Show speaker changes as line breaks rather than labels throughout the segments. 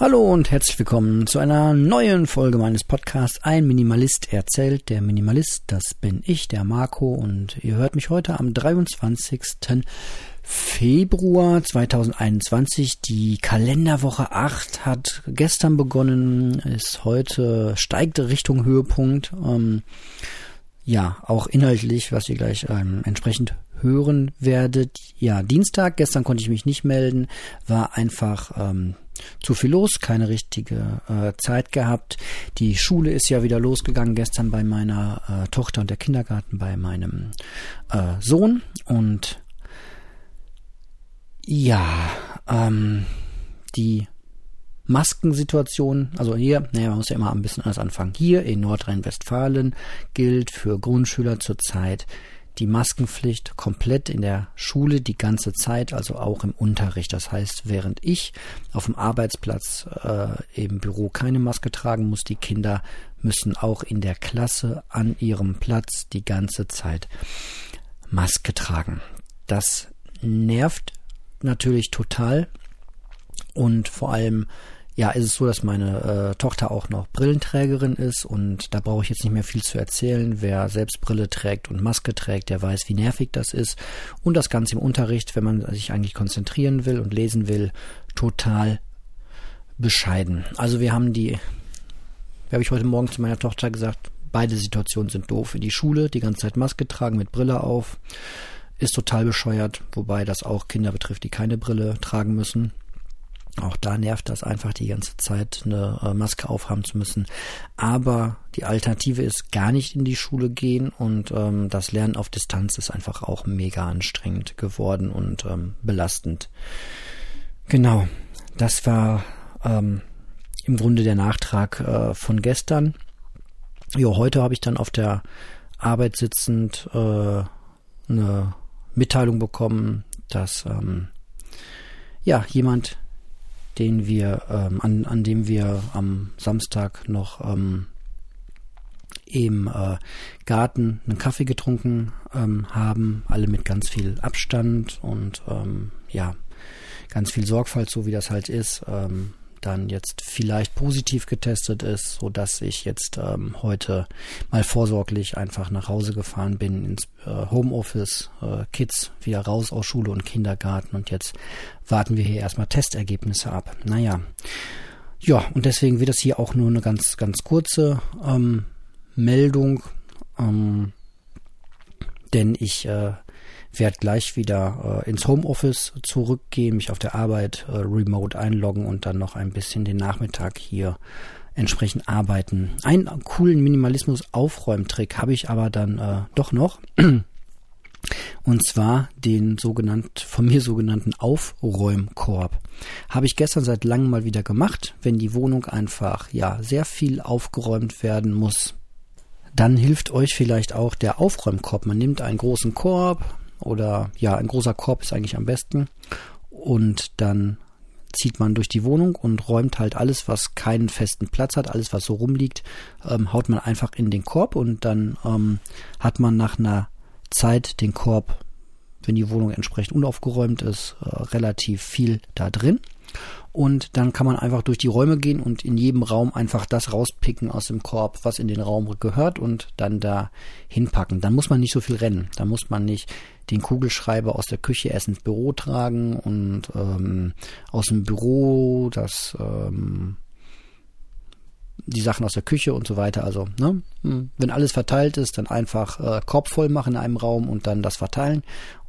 Hallo und herzlich willkommen zu einer neuen Folge meines Podcasts Ein Minimalist erzählt. Der Minimalist, das bin ich, der Marco, und ihr hört mich heute am 23. Februar 2021. Die Kalenderwoche 8 hat gestern begonnen, ist heute, steigt Richtung Höhepunkt. Ähm, ja, auch inhaltlich, was ihr gleich ähm, entsprechend hören werdet. Ja, Dienstag, gestern konnte ich mich nicht melden, war einfach ähm, zu viel los, keine richtige äh, Zeit gehabt. Die Schule ist ja wieder losgegangen gestern bei meiner äh, Tochter und der Kindergarten bei meinem äh, Sohn. Und ja, ähm, die Maskensituation, also hier, naja, man muss ja immer ein bisschen anders anfangen. Hier in Nordrhein-Westfalen gilt für Grundschüler zurzeit die Maskenpflicht komplett in der Schule die ganze Zeit, also auch im Unterricht. Das heißt, während ich auf dem Arbeitsplatz äh, im Büro keine Maske tragen muss, die Kinder müssen auch in der Klasse an ihrem Platz die ganze Zeit Maske tragen. Das nervt natürlich total und vor allem ja, ist es so, dass meine äh, Tochter auch noch Brillenträgerin ist und da brauche ich jetzt nicht mehr viel zu erzählen. Wer selbst Brille trägt und Maske trägt, der weiß, wie nervig das ist. Und das Ganze im Unterricht, wenn man sich eigentlich konzentrieren will und lesen will, total bescheiden. Also wir haben die, habe ich heute Morgen zu meiner Tochter gesagt, beide Situationen sind doof. In die Schule, die ganze Zeit Maske tragen mit Brille auf, ist total bescheuert, wobei das auch Kinder betrifft, die keine Brille tragen müssen. Auch da nervt das einfach die ganze Zeit, eine äh, Maske aufhaben zu müssen. Aber die Alternative ist gar nicht in die Schule gehen und ähm, das Lernen auf Distanz ist einfach auch mega anstrengend geworden und ähm, belastend. Genau, das war ähm, im Grunde der Nachtrag äh, von gestern. Jo, heute habe ich dann auf der Arbeit sitzend äh, eine Mitteilung bekommen, dass ähm, ja jemand den wir, ähm, an, an dem wir am Samstag noch ähm, im äh, Garten einen Kaffee getrunken ähm, haben, alle mit ganz viel Abstand und ähm, ja, ganz viel Sorgfalt, so wie das halt ist. Ähm, dann jetzt vielleicht positiv getestet ist, so dass ich jetzt ähm, heute mal vorsorglich einfach nach Hause gefahren bin ins äh, Homeoffice, äh, Kids wieder raus aus Schule und Kindergarten und jetzt warten wir hier erstmal Testergebnisse ab. Naja. Ja, und deswegen wird das hier auch nur eine ganz, ganz kurze ähm, Meldung, ähm, denn ich äh, werde gleich wieder äh, ins Homeoffice zurückgehen, mich auf der Arbeit äh, remote einloggen und dann noch ein bisschen den Nachmittag hier entsprechend arbeiten. Einen coolen Minimalismus-Aufräumtrick habe ich aber dann äh, doch noch. Und zwar den sogenannten, von mir sogenannten Aufräumkorb. Habe ich gestern seit langem mal wieder gemacht. Wenn die Wohnung einfach, ja, sehr viel aufgeräumt werden muss, dann hilft euch vielleicht auch der Aufräumkorb. Man nimmt einen großen Korb, oder ja, ein großer Korb ist eigentlich am besten. Und dann zieht man durch die Wohnung und räumt halt alles, was keinen festen Platz hat, alles, was so rumliegt, ähm, haut man einfach in den Korb und dann ähm, hat man nach einer Zeit den Korb, wenn die Wohnung entsprechend unaufgeräumt ist, äh, relativ viel da drin. Und dann kann man einfach durch die Räume gehen und in jedem Raum einfach das rauspicken aus dem Korb, was in den Raum gehört und dann da hinpacken. Dann muss man nicht so viel rennen. Da muss man nicht den Kugelschreiber aus der Küche erst ins Büro tragen und ähm, aus dem Büro das ähm, die Sachen aus der Küche und so weiter. Also, ne, hm, wenn alles verteilt ist, dann einfach äh, Korb voll machen in einem Raum und dann das verteilen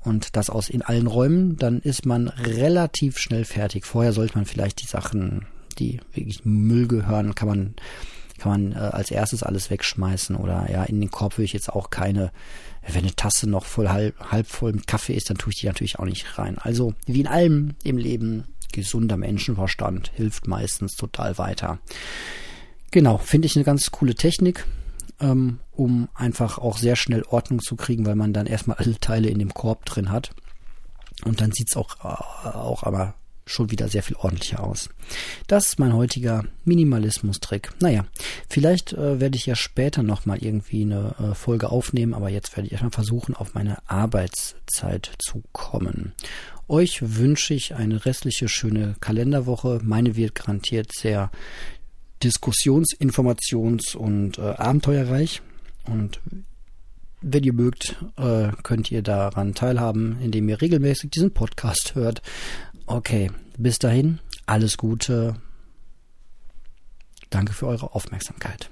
und das aus in allen Räumen, dann ist man relativ schnell fertig. Vorher sollte man vielleicht die Sachen, die wirklich Müll gehören, kann man kann man äh, als erstes alles wegschmeißen oder ja, in den Korb will ich jetzt auch keine, wenn eine Tasse noch voll halb, halb voll mit Kaffee ist, dann tue ich die natürlich auch nicht rein. Also wie in allem im Leben, gesunder Menschenverstand hilft meistens total weiter. Genau, finde ich eine ganz coole Technik ähm, um einfach auch sehr schnell Ordnung zu kriegen, weil man dann erstmal alle Teile in dem Korb drin hat. Und dann sieht's auch, äh, auch aber schon wieder sehr viel ordentlicher aus. Das ist mein heutiger Minimalismus-Trick. Naja, vielleicht äh, werde ich ja später nochmal irgendwie eine äh, Folge aufnehmen, aber jetzt werde ich erstmal versuchen, auf meine Arbeitszeit zu kommen. Euch wünsche ich eine restliche schöne Kalenderwoche. Meine wird garantiert sehr diskussions-, informations- und äh, abenteuerreich. Und wenn ihr mögt, äh, könnt ihr daran teilhaben, indem ihr regelmäßig diesen Podcast hört. Okay, bis dahin, alles Gute. Danke für eure Aufmerksamkeit.